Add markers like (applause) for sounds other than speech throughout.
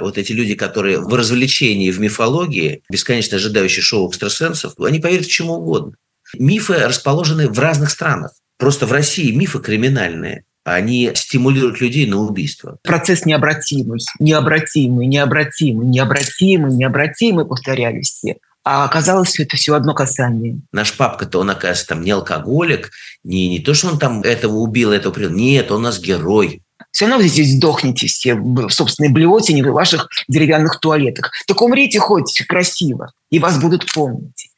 вот эти люди, которые в развлечении, в мифологии, бесконечно ожидающие шоу экстрасенсов, они поверят в чему угодно. Мифы расположены в разных странах. Просто в России мифы криминальные. Они стимулируют людей на убийство. Процесс необратимый, необратимый, необратимый, необратимый, необратимый, повторялись все. А оказалось, что это все одно касание. Наш папка-то, он, оказывается, там не алкоголик, не, не то, что он там этого убил, этого принял. Нет, он у нас герой. Все равно вы здесь сдохнете все в собственной блевотине в ваших деревянных туалетах. Так умрите хоть красиво, и вас будут помнить.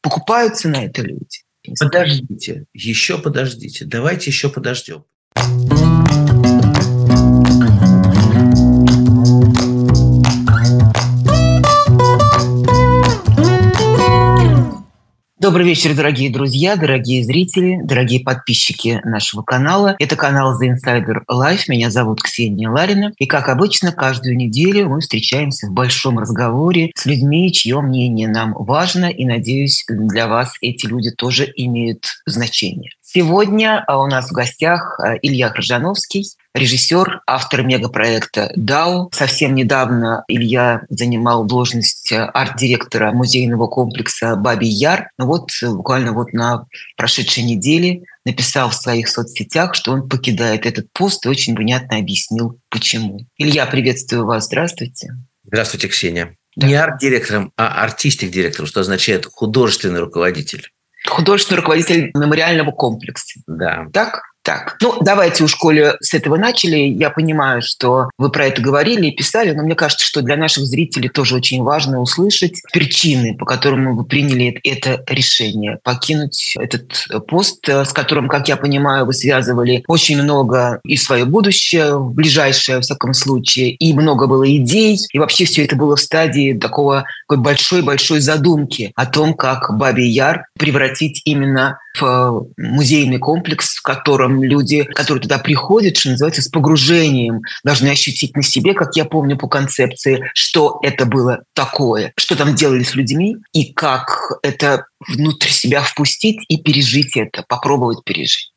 Покупаются на это люди. Подождите, еще подождите. Давайте еще подождем. Добрый вечер, дорогие друзья, дорогие зрители, дорогие подписчики нашего канала. Это канал The Insider Life. Меня зовут Ксения Ларина. И, как обычно, каждую неделю мы встречаемся в большом разговоре с людьми, чье мнение нам важно. И, надеюсь, для вас эти люди тоже имеют значение. Сегодня а, у нас в гостях а, Илья Крыжановский, режиссер, автор мегапроекта «Дау». Совсем недавно Илья занимал должность а, арт-директора музейного комплекса «Бабий Яр». Ну вот буквально вот на прошедшей неделе написал в своих соцсетях, что он покидает этот пост и очень понятно объяснил, почему. Илья, приветствую вас. Здравствуйте. Здравствуйте, Ксения. Да. Не арт-директором, а артистик-директором, что означает художественный руководитель художественный руководитель мемориального комплекса. Да. Так? Так, ну давайте у школе с этого начали. Я понимаю, что вы про это говорили и писали, но мне кажется, что для наших зрителей тоже очень важно услышать причины, по которым вы приняли это решение покинуть этот пост, с которым, как я понимаю, вы связывали очень много и свое будущее, ближайшее, в всяком случае, и много было идей, и вообще все это было в стадии такого большой-большой задумки о том, как Бабий Яр превратить именно в музейный комплекс, в котором люди, которые туда приходят, что называется, с погружением, должны ощутить на себе, как я помню по концепции, что это было такое, что там делали с людьми, и как это внутрь себя впустить и пережить это, попробовать пережить.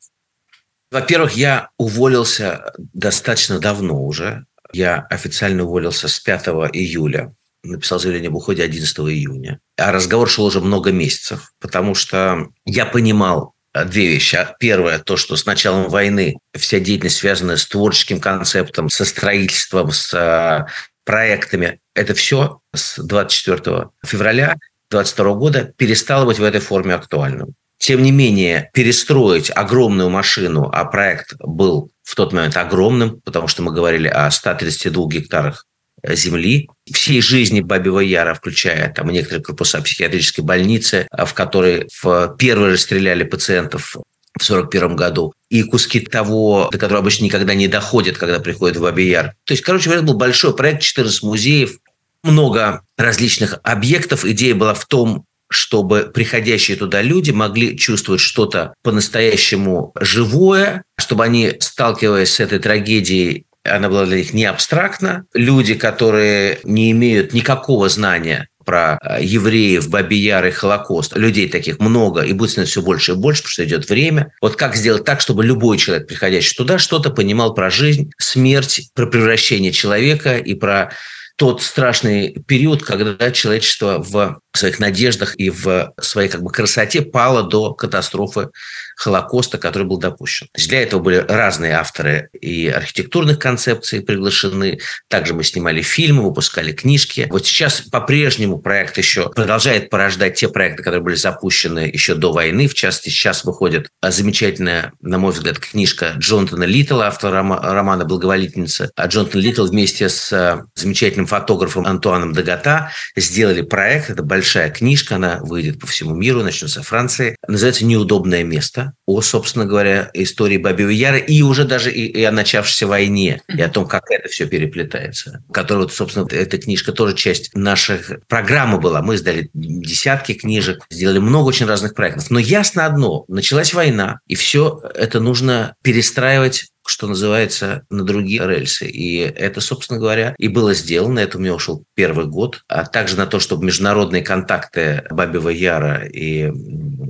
Во-первых, я уволился достаточно давно уже. Я официально уволился с 5 июля написал заявление об уходе 11 июня. А разговор шел уже много месяцев, потому что я понимал две вещи. Первое, то, что с началом войны вся деятельность, связанная с творческим концептом, со строительством, с э, проектами, это все с 24 февраля 2022 года перестало быть в этой форме актуальным. Тем не менее, перестроить огромную машину, а проект был в тот момент огромным, потому что мы говорили о 132 гектарах земли, всей жизни Бабьего Яра, включая там некоторые корпуса психиатрической больницы, в которой в первые же стреляли пациентов в 1941 году, и куски того, до которого обычно никогда не доходят, когда приходят в Бабий Яр. То есть, короче говоря, был большой проект, 14 музеев, много различных объектов. Идея была в том, чтобы приходящие туда люди могли чувствовать что-то по-настоящему живое, чтобы они, сталкиваясь с этой трагедией, она была для них не абстрактна. Люди, которые не имеют никакого знания про э, евреев, Бабияр и Холокост. Людей таких много, и будет становиться все больше и больше, потому что идет время. Вот как сделать так, чтобы любой человек, приходящий туда, что-то понимал про жизнь, смерть, про превращение человека и про тот страшный период, когда человечество в своих надеждах и в своей как бы, красоте пало до катастрофы Холокоста, который был допущен. Для этого были разные авторы и архитектурных концепций приглашены. Также мы снимали фильмы, выпускали книжки. Вот сейчас по-прежнему проект еще продолжает порождать те проекты, которые были запущены еще до войны. В частности, сейчас выходит замечательная, на мой взгляд, книжка Джонатана Литтла, автора романа «Благоволительница». А Джонатан Литтл вместе с замечательным фотографом Антуаном Дагата сделали проект. Это большой большая книжка, она выйдет по всему миру, начнется в Франции. Называется «Неудобное место» о, собственно говоря, истории Бабиева Яра и уже даже и, и о начавшейся войне, и о том, как это все переплетается. Которая, вот, собственно, эта книжка тоже часть наших программы была. Мы издали десятки книжек, сделали много очень разных проектов. Но ясно одно, началась война, и все это нужно перестраивать что называется, на другие рельсы. И это, собственно говоря, и было сделано. Это у меня ушел первый год. А также на то, чтобы международные контакты Бабива Яра и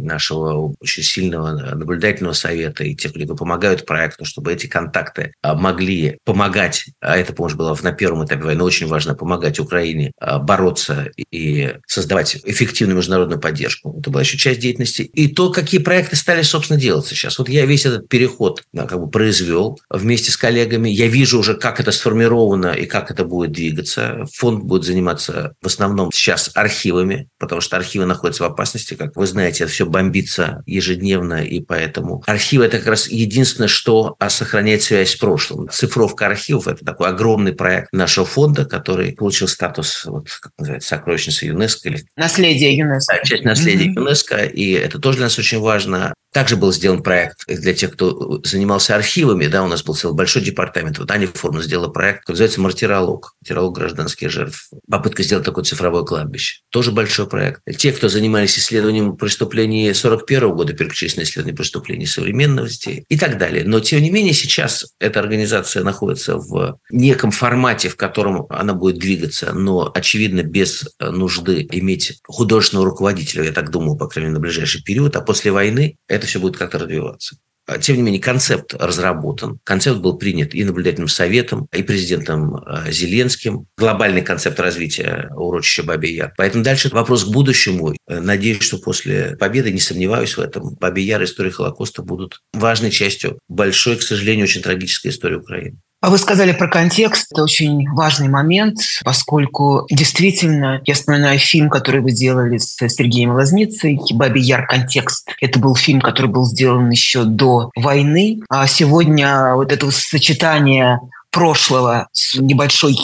нашего очень сильного наблюдательного совета и тех кто помогают проекту, чтобы эти контакты а, могли помогать, а эта помощь была на первом этапе войны очень важно, помогать Украине а, бороться и создавать эффективную международную поддержку. Это была еще часть деятельности. И то, какие проекты стали, собственно, делаться сейчас. Вот я весь этот переход как бы произвел вместе с коллегами. Я вижу уже, как это сформировано и как это будет двигаться. Фонд будет заниматься в основном сейчас архивами, потому что архивы находятся в опасности. Как вы знаете, это все бомбится ежедневно, и поэтому архивы – это как раз единственное, что сохраняет связь с прошлым. Цифровка архивов – это такой огромный проект нашего фонда, который получил статус, вот, как называется, сокровищницы ЮНЕСКО. Или... Наследие ЮНЕСКО. Да, часть наследия mm-hmm. ЮНЕСКО, и это тоже для нас очень важно. Также был сделан проект для тех, кто занимался архивами, да, у нас был целый большой департамент. Вот Аня Форма сделала проект, который называется «Мартиролог», «Мартиролог гражданских жертв». Попытка сделать такое цифровое кладбище. Тоже большой проект. Те, кто занимались исследованием преступлений 41 года, переключились на исследование преступлений современности и так далее. Но, тем не менее, сейчас эта организация находится в неком формате, в котором она будет двигаться, но, очевидно, без нужды иметь художественного руководителя, я так думаю, по крайней мере, на ближайший период. А после войны это это все будет как-то развиваться. А, тем не менее, концепт разработан. Концепт был принят и наблюдательным советом, и президентом а, Зеленским. Глобальный концепт развития урочища Бабий Яр. Поэтому дальше вопрос к будущему. Надеюсь, что после победы, не сомневаюсь в этом, Бабий Яр и история Холокоста будут важной частью большой, к сожалению, очень трагической истории Украины. А вы сказали про контекст. Это очень важный момент, поскольку действительно, я вспоминаю фильм, который вы делали с Сергеем Лозницей, «Баби Яр. Контекст». Это был фильм, который был сделан еще до войны. А сегодня вот это сочетание прошлого с небольшой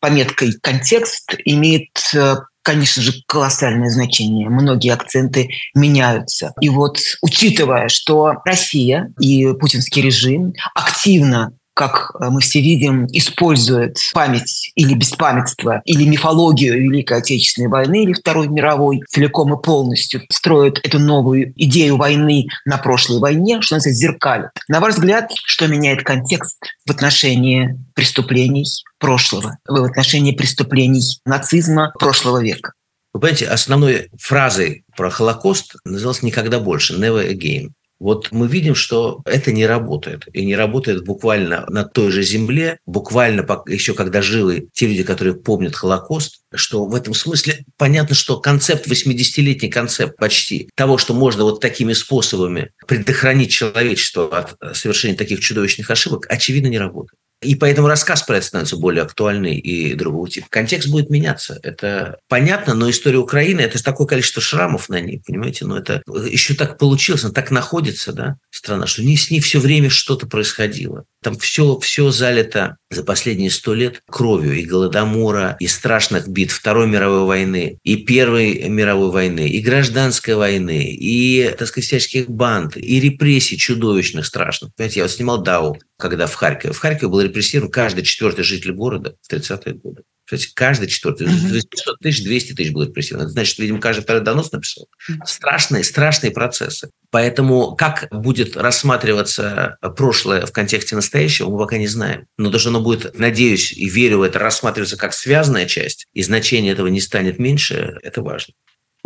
пометкой «контекст» имеет э, конечно же, колоссальное значение. Многие акценты меняются. И вот, учитывая, что Россия и путинский режим активно как э, мы все видим, использует память или беспамятство, или мифологию Великой Отечественной войны или Второй мировой целиком и полностью строит эту новую идею войны на прошлой войне, что называется, зеркалит. На ваш взгляд, что меняет контекст в отношении преступлений прошлого, в отношении преступлений нацизма прошлого века? Вы понимаете, основной фразой про Холокост называлась «никогда больше», «never again». Вот мы видим, что это не работает. И не работает буквально на той же земле, буквально еще когда живы те люди, которые помнят Холокост, что в этом смысле понятно, что концепт, 80-летний концепт почти того, что можно вот такими способами предохранить человечество от совершения таких чудовищных ошибок, очевидно, не работает. И поэтому рассказ про это становится более актуальный и другого типа. Контекст будет меняться. Это понятно, но история Украины – это такое количество шрамов на ней, понимаете? Но это еще так получилось, она так находится, да, страна, что с ней все время что-то происходило. Там все, все залито за последние сто лет кровью и Голодомора, и страшных битв Второй мировой войны, и Первой мировой войны, и гражданской войны, и, так сказать, всяческих банд, и репрессий чудовищных, страшных. Понимаете, я вот снимал Дау, когда в Харькове. В Харькове был репрессирован каждый четвертый житель города в 30-е годы. Кстати, каждый четвертый, uh-huh. 500 тысяч, 200 тысяч было репрессировано. Это значит, видимо, каждый второй донос написал. Страшные, страшные процессы. Поэтому как будет рассматриваться прошлое в контексте настоящего, мы пока не знаем. Но то, что оно будет, надеюсь и верю в это, рассматриваться как связанная часть, и значение этого не станет меньше, это важно.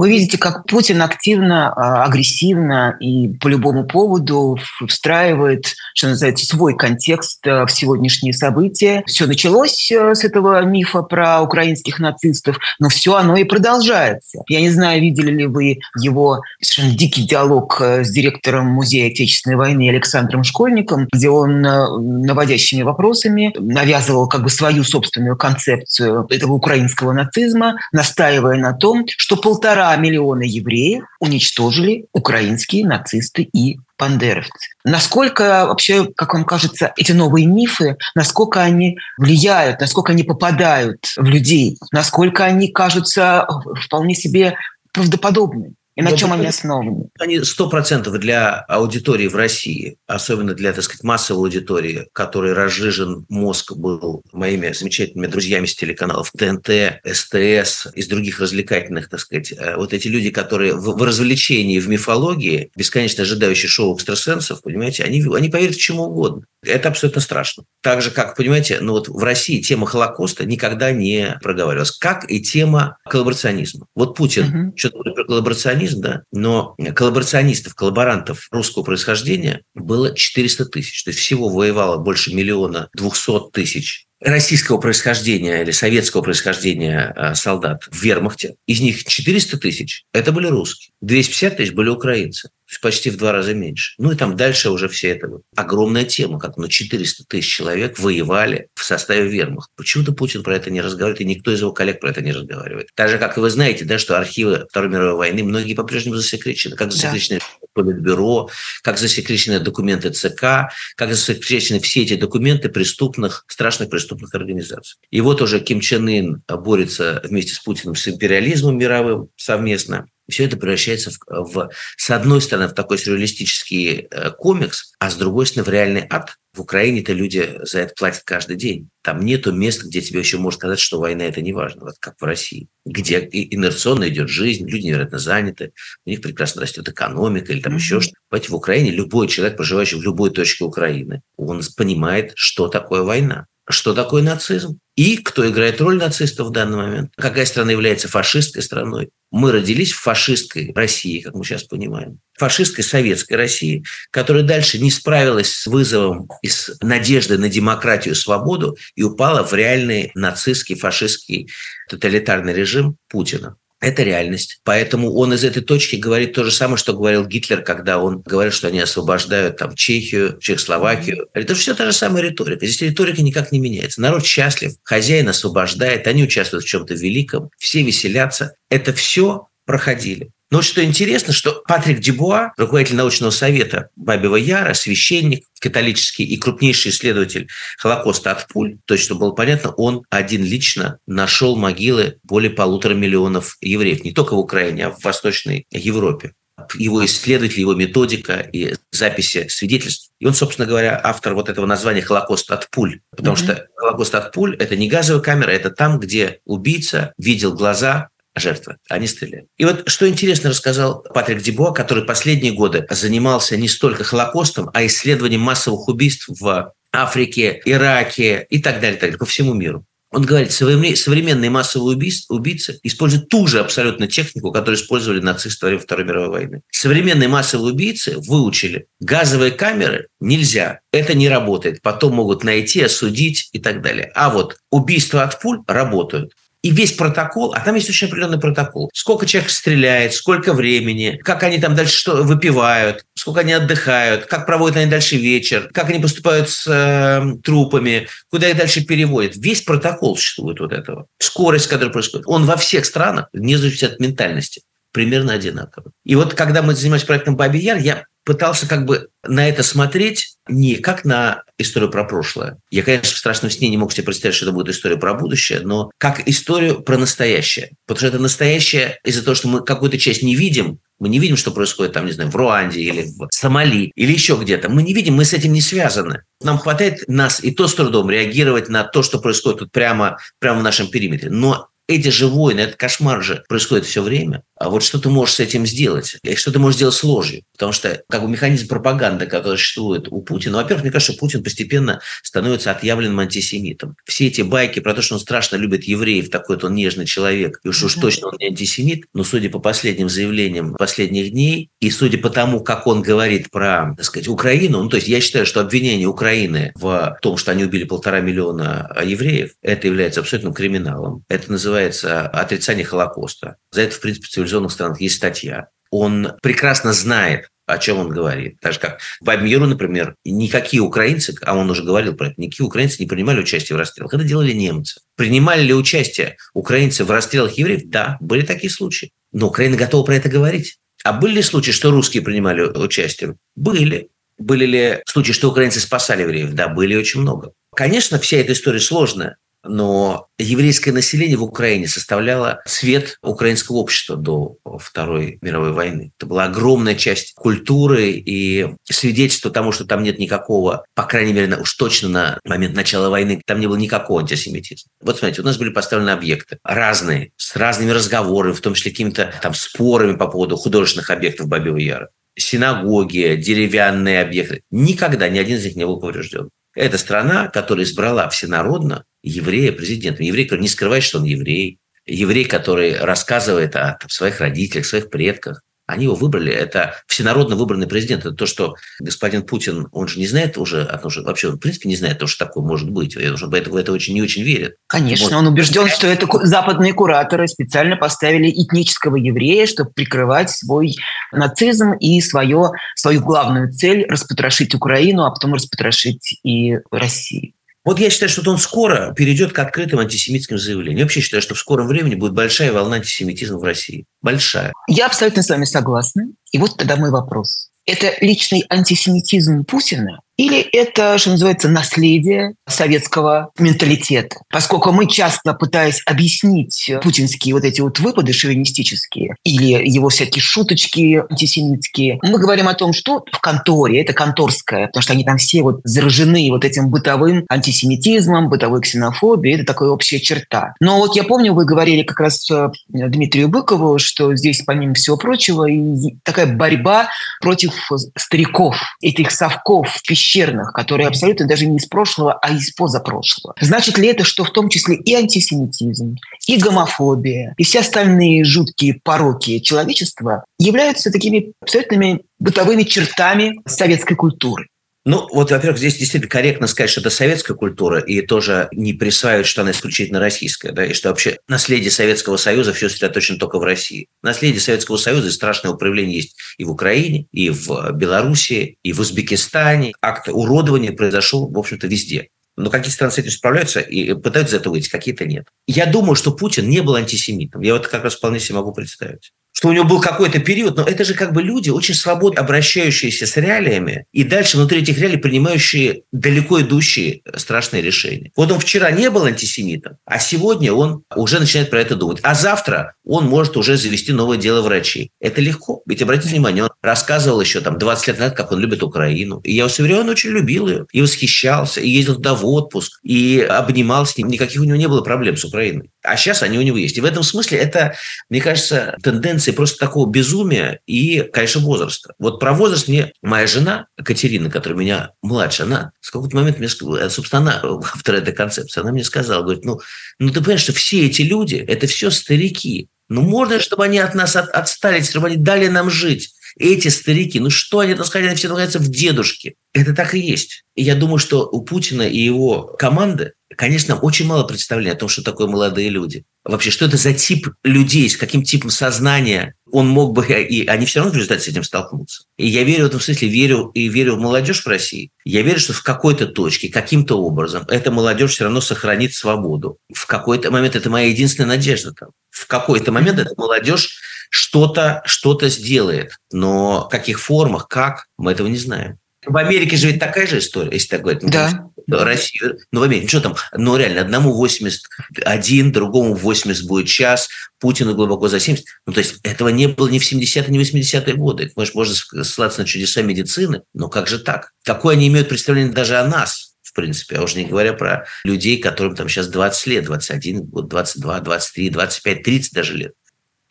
Вы видите, как Путин активно, а, агрессивно и по любому поводу встраивает, что называется, свой контекст а, в сегодняшние события. Все началось а, с этого мифа про украинских нацистов, но все оно и продолжается. Я не знаю, видели ли вы его совершенно дикий диалог с директором Музея Отечественной войны Александром Школьником, где он наводящими вопросами навязывал как бы свою собственную концепцию этого украинского нацизма, настаивая на том, что полтора миллиона евреев уничтожили украинские нацисты и бандеровцы. Насколько вообще, как вам кажется, эти новые мифы, насколько они влияют, насколько они попадают в людей, насколько они кажутся вполне себе правдоподобными? И на чем они основаны? Они сто процентов для аудитории в России, особенно для, так сказать, массовой аудитории, которой разжижен мозг был моими замечательными друзьями с телеканалов ТНТ, СТС, из других развлекательных, так сказать. Э, вот эти люди, которые в, в развлечении, в мифологии, бесконечно ожидающие шоу экстрасенсов, понимаете, они, они поверят чему угодно. Это абсолютно страшно. Так же, как, понимаете, ну вот в России тема Холокоста никогда не проговаривалась, как и тема коллаборационизма. Вот Путин uh-huh. что-то про коллаборационизм коллаборационизм, да, но коллаборационистов, коллаборантов русского происхождения было 400 тысяч. То есть всего воевало больше миллиона двухсот тысяч российского происхождения или советского происхождения э, солдат в вермахте. Из них 400 тысяч – это были русские. 250 тысяч были украинцы почти в два раза меньше. Ну и там дальше уже все это. Огромная тема, как ну, 400 тысяч человек воевали в составе вермахта. Почему-то Путин про это не разговаривает, и никто из его коллег про это не разговаривает. Так же, как и вы знаете, да, что архивы Второй мировой войны многие по-прежнему засекречены. Как засекречены да. Политбюро, как засекречены документы ЦК, как засекречены все эти документы преступных, страшных преступных организаций. И вот уже Ким Чен Ын борется вместе с Путиным с империализмом мировым совместно все это превращается в, в, с одной стороны, в такой сюрреалистический э, комикс, а с другой стороны, в реальный ад. В Украине-то люди за это платят каждый день. Там нету места, где тебе еще можно сказать, что война – это не важно, вот как в России, где инерционно идет жизнь, люди невероятно заняты, у них прекрасно растет экономика или там mm-hmm. еще что-то. Понимаете, в Украине любой человек, проживающий в любой точке Украины, он понимает, что такое война что такое нацизм и кто играет роль нацистов в данный момент. Какая страна является фашистской страной. Мы родились в фашистской России, как мы сейчас понимаем. Фашистской советской России, которая дальше не справилась с вызовом и с надеждой на демократию и свободу и упала в реальный нацистский, фашистский тоталитарный режим Путина. Это реальность. Поэтому он из этой точки говорит то же самое, что говорил Гитлер, когда он говорил, что они освобождают там Чехию, Чехословакию. Это все та же самая риторика. Здесь риторика никак не меняется. Народ счастлив, хозяин освобождает, они участвуют в чем-то великом, все веселятся. Это все проходили. Но что интересно, что Патрик Дебуа, руководитель научного совета Бабева Яра, священник католический и крупнейший исследователь Холокоста от пуль, то есть, чтобы было понятно, он один лично нашел могилы более полутора миллионов евреев, не только в Украине, а в Восточной Европе его исследователь, его методика и записи свидетельств. И он, собственно говоря, автор вот этого названия «Холокост от пуль». Потому mm-hmm. что «Холокост от пуль» – это не газовая камера, это там, где убийца видел глаза жертвы, они стреляли. И вот что интересно рассказал Патрик Дебуа, который последние годы занимался не столько Холокостом, а исследованием массовых убийств в Африке, Ираке и так далее, так далее по всему миру. Он говорит, современные массовые убийцы, убийцы используют ту же абсолютно технику, которую использовали нацисты во время Второй мировой войны. Современные массовые убийцы выучили, газовые камеры нельзя, это не работает, потом могут найти, осудить и так далее. А вот убийства от пуль работают. И весь протокол, а там есть очень определенный протокол. Сколько человек стреляет, сколько времени, как они там дальше что выпивают, сколько они отдыхают, как проводят они дальше вечер, как они поступают с э, трупами, куда их дальше переводят. Весь протокол существует вот этого. Скорость, которая происходит. Он во всех странах, вне зависимости от ментальности примерно одинаково. И вот когда мы занимались проектом «Бабий Яр», я пытался как бы на это смотреть не как на историю про прошлое. Я, конечно, в страшном сне не мог себе представить, что это будет история про будущее, но как историю про настоящее. Потому что это настоящее из-за того, что мы какую-то часть не видим, мы не видим, что происходит там, не знаю, в Руанде или в Сомали или еще где-то. Мы не видим, мы с этим не связаны. Нам хватает нас и то с трудом реагировать на то, что происходит тут прямо, прямо в нашем периметре. Но эти же войны, этот кошмар же происходит все время. А вот что ты можешь с этим сделать? И что ты можешь сделать с ложью? Потому что как бы механизм пропаганды, который существует у Путина, во-первых, мне кажется, Путин постепенно становится отъявленным антисемитом. Все эти байки про то, что он страшно любит евреев, такой вот он нежный человек, и уж, уж точно он не антисемит, но судя по последним заявлениям последних дней, и судя по тому, как он говорит про, так сказать, Украину, ну, то есть я считаю, что обвинение Украины в том, что они убили полтора миллиона евреев, это является абсолютным криминалом. Это называется отрицание Холокоста. За это, в принципе, цивилизованных странах есть статья. Он прекрасно знает, о чем он говорит. Так же, как в Бабмиру, например, никакие украинцы, а он уже говорил про это, никакие украинцы не принимали участие в расстрелах. Это делали немцы. Принимали ли участие украинцы в расстрелах евреев? Да, были такие случаи. Но Украина готова про это говорить. А были ли случаи, что русские принимали участие? Были. Были ли случаи, что украинцы спасали евреев? Да, были очень много. Конечно, вся эта история сложная но еврейское население в Украине составляло цвет украинского общества до Второй мировой войны. Это была огромная часть культуры и свидетельство тому, что там нет никакого, по крайней мере, уж точно на момент начала войны, там не было никакого антисемитизма. Вот смотрите, у нас были поставлены объекты разные, с разными разговорами, в том числе какими-то там спорами по поводу художественных объектов Бабьего Яра синагоги, деревянные объекты. Никогда ни один из них не был поврежден. Это страна, которая избрала всенародно еврея президентом. Еврей, который не скрывает, что он еврей. Еврей, который рассказывает о там, своих родителях, своих предках, Они его выбрали. Это всенародно выбранный президент. Это то, что господин Путин, он же не знает уже, он же вообще, он, в принципе, не знает, то, что такое может быть. Он в это, в это очень не очень верит. Конечно, может, он убежден, что это западные кураторы специально поставили этнического еврея, чтобы прикрывать свой нацизм и свое, свою главную цель – распотрошить Украину, а потом распотрошить и Россию. Вот я считаю, что он скоро перейдет к открытым антисемитским заявлениям. Я вообще считаю, что в скором времени будет большая волна антисемитизма в России. Большая. Я абсолютно с вами согласна. И вот тогда мой вопрос. Это личный антисемитизм Путина или это, что называется, наследие советского менталитета? Поскольку мы часто, пытаясь объяснить путинские вот эти вот выпады шовинистические или его всякие шуточки антисемитские, мы говорим о том, что в конторе, это конторское, потому что они там все вот заражены вот этим бытовым антисемитизмом, бытовой ксенофобией, это такая общая черта. Но вот я помню, вы говорили как раз э, Дмитрию Быкову, что здесь, помимо всего прочего, и такая борьба против стариков, этих совков, пищевых пещерных, которые абсолютно даже не из прошлого, а из позапрошлого. Значит ли это, что в том числе и антисемитизм, и гомофобия, и все остальные жуткие пороки человечества являются такими абсолютными бытовыми чертами советской культуры? Ну, вот, во-первых, здесь действительно корректно сказать, что это советская культура, и тоже не присваивать, что она исключительно российская, да, и что вообще наследие Советского Союза все сосредоточено только в России. Наследие Советского Союза и страшное управление есть и в Украине, и в Белоруссии, и в Узбекистане. Акт уродования произошел, в общем-то, везде. Но какие страны с этим справляются и пытаются за это выйти, какие-то нет. Я думаю, что Путин не был антисемитом. Я вот как раз вполне себе могу представить что у него был какой-то период, но это же как бы люди, очень свободно обращающиеся с реалиями и дальше внутри этих реалий принимающие далеко идущие страшные решения. Вот он вчера не был антисемитом, а сегодня он уже начинает про это думать. А завтра он может уже завести новое дело врачей. Это легко. Ведь обратите внимание, он рассказывал еще там 20 лет назад, как он любит Украину. И я уверяю, он очень любил ее, и восхищался, и ездил туда в отпуск, и обнимал с ним. Никаких у него не было проблем с Украиной. А сейчас они у него есть. И в этом смысле это, мне кажется, тенденция комбинации просто такого безумия и, конечно, возраста. Вот про возраст мне моя жена, Катерина, которая меня младше, она в какой-то момент мне сказала, собственно, она автор этой концепции, она мне сказала, говорит, ну, ну ты понимаешь, что все эти люди, это все старики. Ну, можно, чтобы они от нас от, отстали, чтобы они дали нам жить. Эти старики, ну что они, так сказать, они все находятся в дедушке. Это так и есть. И я думаю, что у Путина и его команды конечно, очень мало представления о том, что такое молодые люди. Вообще, что это за тип людей, с каким типом сознания он мог бы, и они все равно в результате с этим столкнутся. И я верю в этом смысле, верю и верю в молодежь в России. Я верю, что в какой-то точке, каким-то образом эта молодежь все равно сохранит свободу. В какой-то момент это моя единственная надежда там. В какой-то момент эта молодежь что-то что сделает. Но в каких формах, как, мы этого не знаем. В Америке же ведь такая же история, если так говорить. Да. Россия, ну, в Америке, что там, ну, реально, одному 81, другому 80 будет час, Путину глубоко за 70. Ну, то есть этого не было ни в 70-е, ни в 80-е годы. Может, можно ссылаться на чудеса медицины, но как же так? Какое они имеют представление даже о нас? в принципе, а уже не говоря про людей, которым там сейчас 20 лет, 21, 22, 23, 25, 30 даже лет.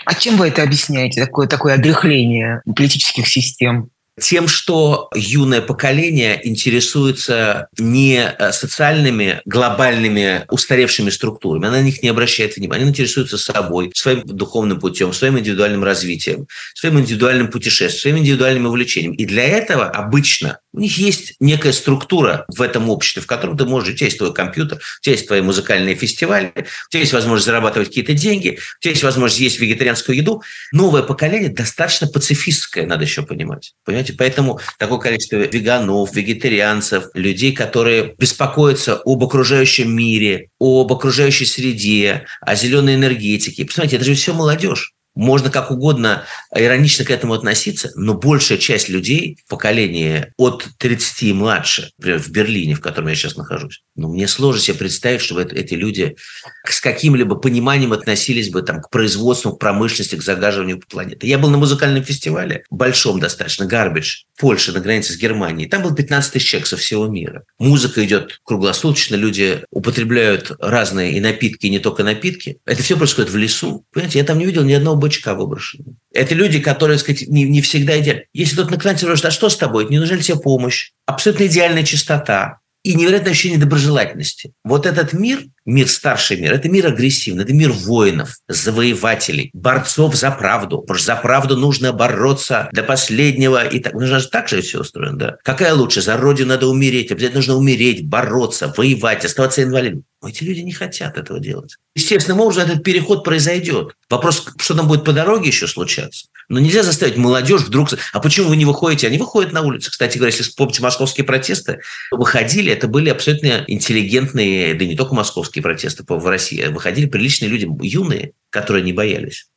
А чем вы это объясняете, такое, такое одрыхление политических систем? Тем, что юное поколение интересуется не э, социальными глобальными устаревшими структурами, она на них не обращает внимания, она интересуется собой, своим духовным путем, своим индивидуальным развитием, своим индивидуальным путешествием, своим индивидуальным увлечением. И для этого обычно у них есть некая структура в этом обществе, в котором ты можешь, у тебя есть твой компьютер, у тебя есть твои музыкальные фестивали, у тебя есть возможность зарабатывать какие-то деньги, у тебя есть возможность есть вегетарианскую еду. Новое поколение достаточно пацифистское, надо еще понимать. Понимаете? Поэтому такое количество веганов, вегетарианцев, людей, которые беспокоятся об окружающем мире, об окружающей среде, о зеленой энергетике. Посмотрите, это же все молодежь. Можно как угодно иронично к этому относиться, но большая часть людей поколения от 30 и младше, например, в Берлине, в котором я сейчас нахожусь, ну, мне сложно себе представить, чтобы эти люди с каким-либо пониманием относились бы там, к производству, к промышленности, к загаживанию планеты. Я был на музыкальном фестивале, большом достаточно, Гарбидж, Польша, на границе с Германией. Там было 15 тысяч человек со всего мира. Музыка идет круглосуточно, люди употребляют разные и напитки, и не только напитки. Это все происходит в лесу. Понимаете, я там не видел ни одного бычка выброшенного. Это люди, которые, сказать, не, не всегда идеальны. Если тут наклоняется, спрашивает, а что с тобой? Не нужна ли тебе помощь? Абсолютно идеальная чистота и невероятное ощущение доброжелательности. Вот этот мир мир старший мир, это мир агрессивный, это мир воинов, завоевателей, борцов за правду. Потому что за правду нужно бороться до последнего. И так, нужно же так же все устроено, да? Какая лучше? За родину надо умереть, обязательно нужно умереть, бороться, воевать, оставаться инвалидом. Эти люди не хотят этого делать. Естественным образом этот переход произойдет. Вопрос, что там будет по дороге еще случаться. Но нельзя заставить молодежь вдруг... А почему вы не выходите? Они выходят на улицы. Кстати говоря, если вспомните московские протесты, выходили, это были абсолютно интеллигентные, да не только московские протесты в России, выходили приличные люди, юные, которые не боялись.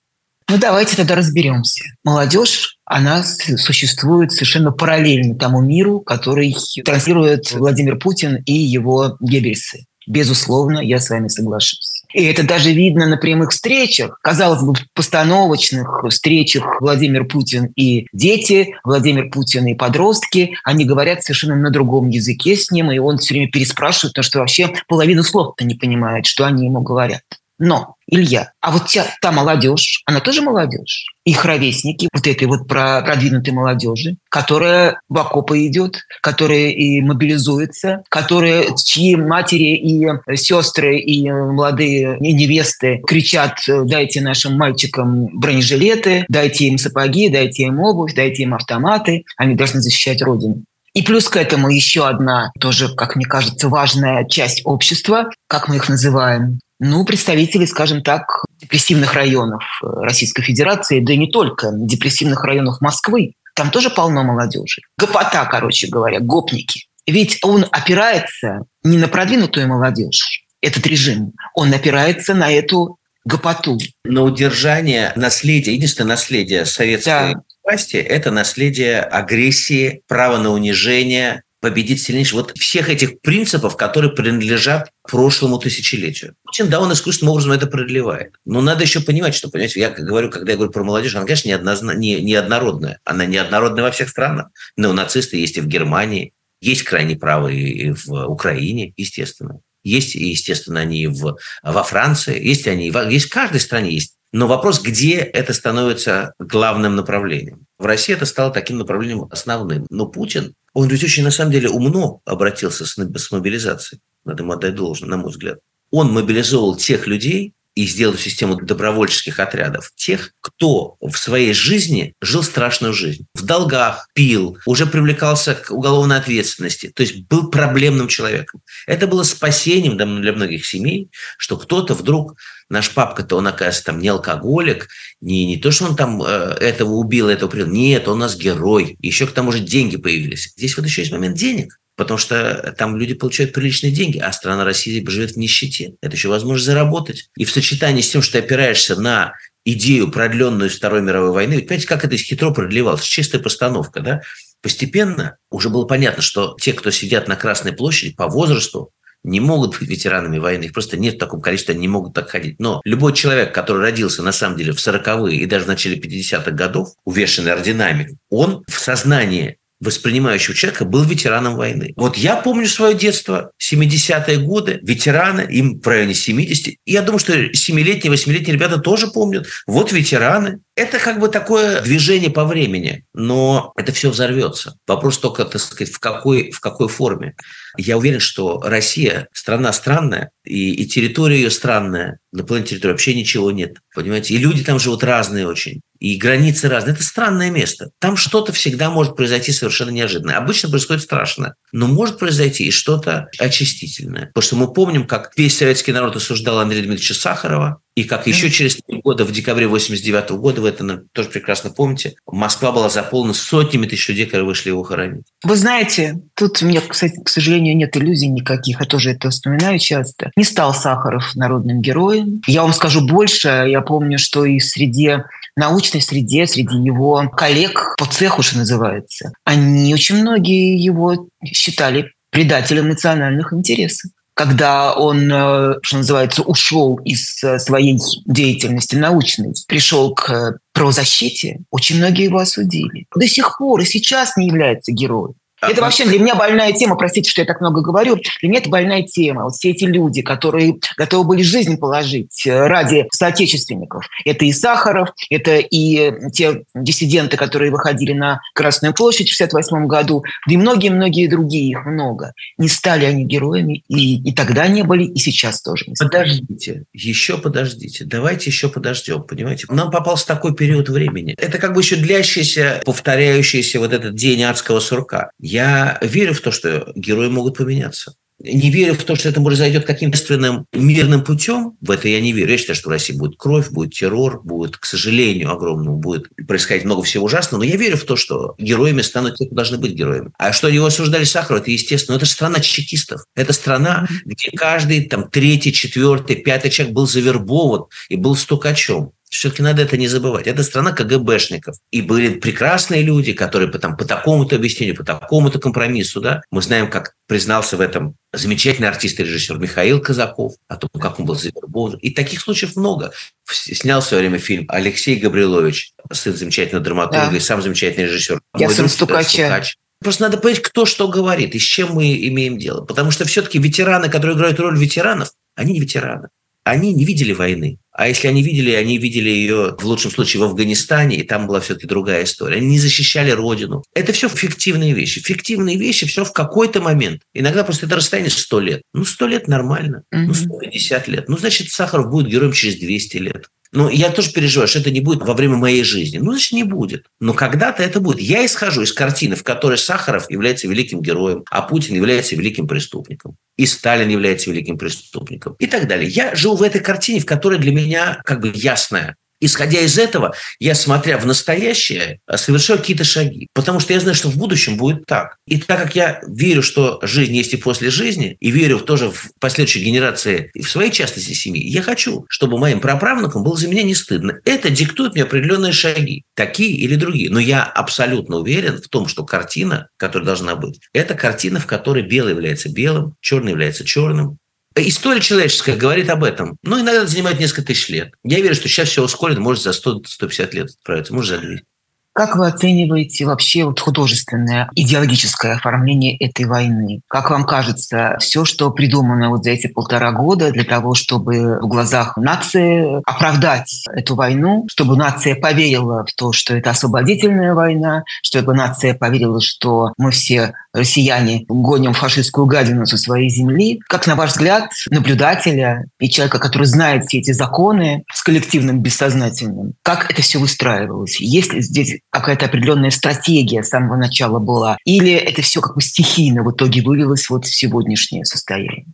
Ну, давайте тогда разберемся. Молодежь, она существует совершенно параллельно тому миру, который транслирует Владимир Путин и его геббельсы. Безусловно, я с вами соглашусь. И это даже видно на прямых встречах, казалось бы, постановочных встречах Владимир Путин и дети, Владимир Путин и подростки. Они говорят совершенно на другом языке с ним, и он все время переспрашивает, потому что вообще половину слов-то не понимает, что они ему говорят. Но, Илья, а вот та, та молодежь, она тоже молодежь. Их ровесники, вот этой вот продвинутой молодежи, которая в окопы идет, которая и мобилизуется, которая, чьи матери и сестры и молодые невесты кричат, дайте нашим мальчикам бронежилеты, дайте им сапоги, дайте им обувь, дайте им автоматы, они должны защищать Родину. И плюс к этому еще одна, тоже, как мне кажется, важная часть общества, как мы их называем, ну, представители, скажем так, депрессивных районов э, Российской Федерации, да и не только, депрессивных районов Москвы. Там тоже полно молодежи. Гопота, короче говоря, гопники. Ведь он опирается не на продвинутую молодежь, этот режим, он опирается на эту гопоту. На удержание наследия, единственное наследие советской да. Власти – это наследие агрессии, право на унижение, победить сильнейший. Вот всех этих принципов, которые принадлежат прошлому тысячелетию. Путин, да, он искусственным образом это продлевает. Но надо еще понимать, что, понимаете, я говорю, когда я говорю про молодежь, она, конечно, неоднозна... не, неоднородная. Она неоднородная во всех странах. Но нацисты есть и в Германии, есть крайне правые и в Украине, естественно. Есть, естественно, они в, во Франции, есть они, есть в каждой стране есть. Но вопрос, где это становится главным направлением. В России это стало таким направлением основным. Но Путин он ведь очень, на самом деле, умно обратился с, с мобилизацией. Надо ему отдать должное, на мой взгляд. Он мобилизовал тех людей и сделал систему добровольческих отрядов, тех, кто в своей жизни жил страшную жизнь. В долгах, пил, уже привлекался к уголовной ответственности. То есть был проблемным человеком. Это было спасением для многих семей, что кто-то вдруг наш папка-то, он, оказывается, там не алкоголик, не, не то, что он там э, этого убил, этого привел. Нет, он у нас герой. Еще к тому же деньги появились. Здесь вот еще есть момент денег. Потому что там люди получают приличные деньги, а страна России живет в нищете. Это еще возможность заработать. И в сочетании с тем, что ты опираешься на идею, продленную Второй мировой войны, ведь понимаете, как это хитро продлевалось? Чистая постановка, да? Постепенно уже было понятно, что те, кто сидят на Красной площади по возрасту, не могут быть ветеранами войны, их просто нет в таком количестве, они не могут так ходить. Но любой человек, который родился на самом деле в 40-е и даже в начале 50-х годов, увешанный орденами, он в сознании воспринимающего человека был ветераном войны. Вот я помню свое детство, 70-е годы, ветераны, им в районе 70. И я думаю, что 7-летние, 8-летние ребята тоже помнят. Вот ветераны. Это как бы такое движение по времени, но это все взорвется. Вопрос только, так сказать, в какой, в какой форме. Я уверен, что Россия страна странная, и, и территория ее странная. На планете территории вообще ничего нет. Понимаете? И люди там живут разные очень. И границы разные. Это странное место. Там что-то всегда может произойти совершенно неожиданное. Обычно происходит страшно. Но может произойти и что-то очистительное. Потому что мы помним, как весь советский народ осуждал Андрея Дмитриевича Сахарова, и как еще через три года, в декабре 89 года, вы это тоже прекрасно помните, Москва была заполнена сотнями тысяч людей, которые вышли его хоронить. Вы знаете, тут у меня, кстати, к сожалению, нет иллюзий никаких, я тоже это вспоминаю часто. Не стал Сахаров народным героем. Я вам скажу больше, я помню, что и среди научной среде, среди его коллег по цеху, что называется, они очень многие его считали предателем национальных интересов когда он, э, что называется, ушел из э, своей деятельности научной, пришел к правозащите, очень многие его осудили. До сих пор и сейчас не является героем. Это вообще для меня больная тема, простите, что я так много говорю, для меня это больная тема. Вот все эти люди, которые готовы были жизнь положить э, ради соотечественников. Это и Сахаров, это и те диссиденты, которые выходили на Красную площадь в 1968 году, да и многие-многие другие, их много. Не стали они героями, и, и тогда не были, и сейчас тоже не стали. Подождите, еще подождите, давайте еще подождем, понимаете? Нам попался такой период времени. Это как бы еще длящийся, повторяющийся вот этот день адского сурка. Я верю в то, что герои могут поменяться не верю в то, что это произойдет каким-то мирным путем. В это я не верю. Я считаю, что в России будет кровь, будет террор, будет, к сожалению, огромному, будет происходить много всего ужасного. Но я верю в то, что героями станут те, кто должны быть героями. А что его осуждали Сахаров, это естественно. Но это страна чекистов. Это страна, где каждый там третий, четвертый, пятый человек был завербован и был стукачом. Все-таки надо это не забывать. Это страна КГБшников. И были прекрасные люди, которые по, там, по такому-то объяснению, по такому-то компромиссу, да, мы знаем, как признался в этом замечательный артист и режиссер Михаил Казаков, о том, как он был завербован. И таких случаев много. Снял в свое время фильм Алексей Габрилович, сын замечательного драматурга да. и сам замечательный режиссер. Я сын Стукача. Стукач. Просто надо понять, кто что говорит и с чем мы имеем дело. Потому что все-таки ветераны, которые играют роль ветеранов, они не ветераны они не видели войны. А если они видели, они видели ее в лучшем случае в Афганистане, и там была все-таки другая история. Они не защищали родину. Это все фиктивные вещи. Фиктивные вещи все в какой-то момент. Иногда просто это расстояние 100 лет. Ну, 100 лет нормально. Ну, 150 лет. Ну, значит, Сахаров будет героем через 200 лет. Ну, я тоже переживаю, что это не будет во время моей жизни. Ну, значит, не будет. Но когда-то это будет. Я исхожу из картины, в которой Сахаров является великим героем, а Путин является великим преступником. И Сталин является великим преступником. И так далее. Я живу в этой картине, в которой для меня как бы ясная Исходя из этого, я, смотря в настоящее, совершаю какие-то шаги. Потому что я знаю, что в будущем будет так. И так как я верю, что жизнь есть и после жизни, и верю тоже в последующие генерации и в своей частности семьи, я хочу, чтобы моим праправнукам было за меня не стыдно. Это диктует мне определенные шаги, такие или другие. Но я абсолютно уверен в том, что картина, которая должна быть, это картина, в которой белый является белым, черный является черным, История человеческая говорит об этом. Но иногда это занимает несколько тысяч лет. Я верю, что сейчас все ускорено, может за 100-150 лет справиться, может за 200. Как вы оцениваете вообще вот художественное, идеологическое оформление этой войны? Как вам кажется, все, что придумано вот за эти полтора года для того, чтобы в глазах нации оправдать эту войну, чтобы нация поверила в то, что это освободительная война, чтобы нация поверила, что мы все россияне гоним фашистскую гадину со своей земли. Как, на ваш взгляд, наблюдателя и человека, который знает все эти законы с коллективным бессознательным, как это все выстраивалось? Есть ли здесь какая-то определенная стратегия с самого начала была? Или это все как бы стихийно в итоге вылилось вот в сегодняшнее состояние?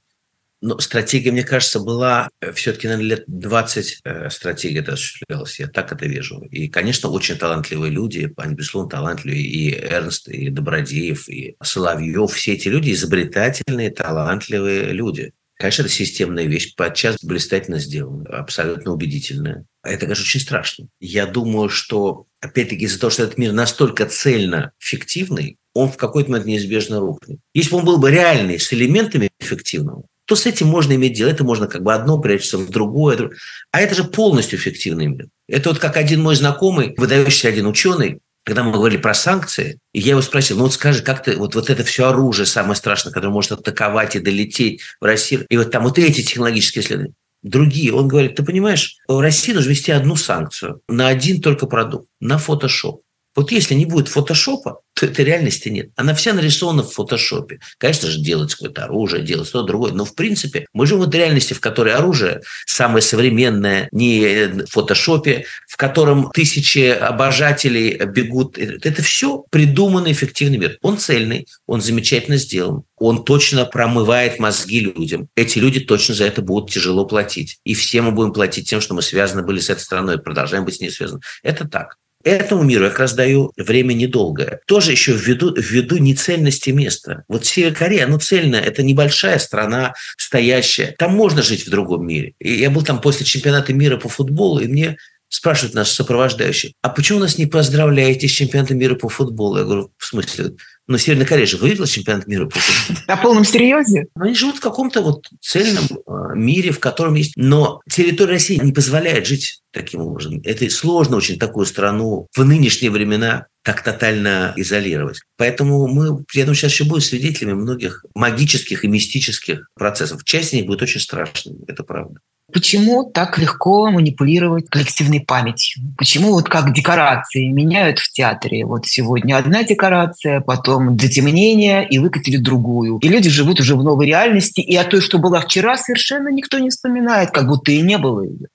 Но стратегия, мне кажется, была э, все-таки, наверное, лет 20 э, стратегия это осуществлялась. Я так это вижу. И, конечно, очень талантливые люди, они, безусловно, талантливые. И Эрнст, и Добродеев, и Соловьев. Все эти люди изобретательные, талантливые люди. Конечно, это системная вещь, подчас блистательно сделана, абсолютно убедительная. Это, конечно, очень страшно. Я думаю, что, опять-таки, из-за того, что этот мир настолько цельно фиктивный, он в какой-то момент неизбежно рухнет. Если бы он был бы реальный, с элементами эффективного, то с этим можно иметь дело. Это можно как бы одно прячется в другое. А это же полностью эффективный мир. Это вот как один мой знакомый, выдающийся один ученый, когда мы говорили про санкции, и я его спросил, ну вот скажи, как ты, вот, вот это все оружие самое страшное, которое может атаковать и долететь в Россию, и вот там вот эти технологические исследования, другие. Он говорит, ты понимаешь, в России нужно вести одну санкцию на один только продукт, на фотошоп. Вот если не будет фотошопа, то этой реальности нет. Она вся нарисована в фотошопе. Конечно же, делается какое-то оружие, делается то другое. Но, в принципе, мы живем в реальности, в которой оружие самое современное, не в фотошопе, в котором тысячи обожателей бегут. Это все придуманный эффективный мир. Он цельный, он замечательно сделан. Он точно промывает мозги людям. Эти люди точно за это будут тяжело платить. И все мы будем платить тем, что мы связаны были с этой страной, продолжаем быть с ней связаны. Это так. Этому миру я как раз даю время недолгое. Тоже еще ввиду, ввиду нецельности места. Вот Северная Корея, ну цельная, это небольшая страна, стоящая. Там можно жить в другом мире. И я был там после чемпионата мира по футболу, и мне спрашивают нас сопровождающие, а почему нас не поздравляете с чемпионатом мира по футболу? Я говорю, в смысле? Ну, Северная Корея же выиграла чемпионат мира по футболу. На полном серьезе? Ну, они живут в каком-то вот цельном э, мире, в котором есть... Но территория России не позволяет жить таким образом. Это сложно очень такую страну в нынешние времена так тотально изолировать. Поэтому мы, я думаю, сейчас еще будем свидетелями многих магических и мистических процессов. Часть из них будет очень страшной, это правда. Почему так легко манипулировать коллективной памятью? Почему вот как декорации меняют в театре? Вот сегодня одна декорация, потом затемнение, и выкатили другую. И люди живут уже в новой реальности, и о той, что была вчера, совершенно никто не вспоминает, как будто и не было ее.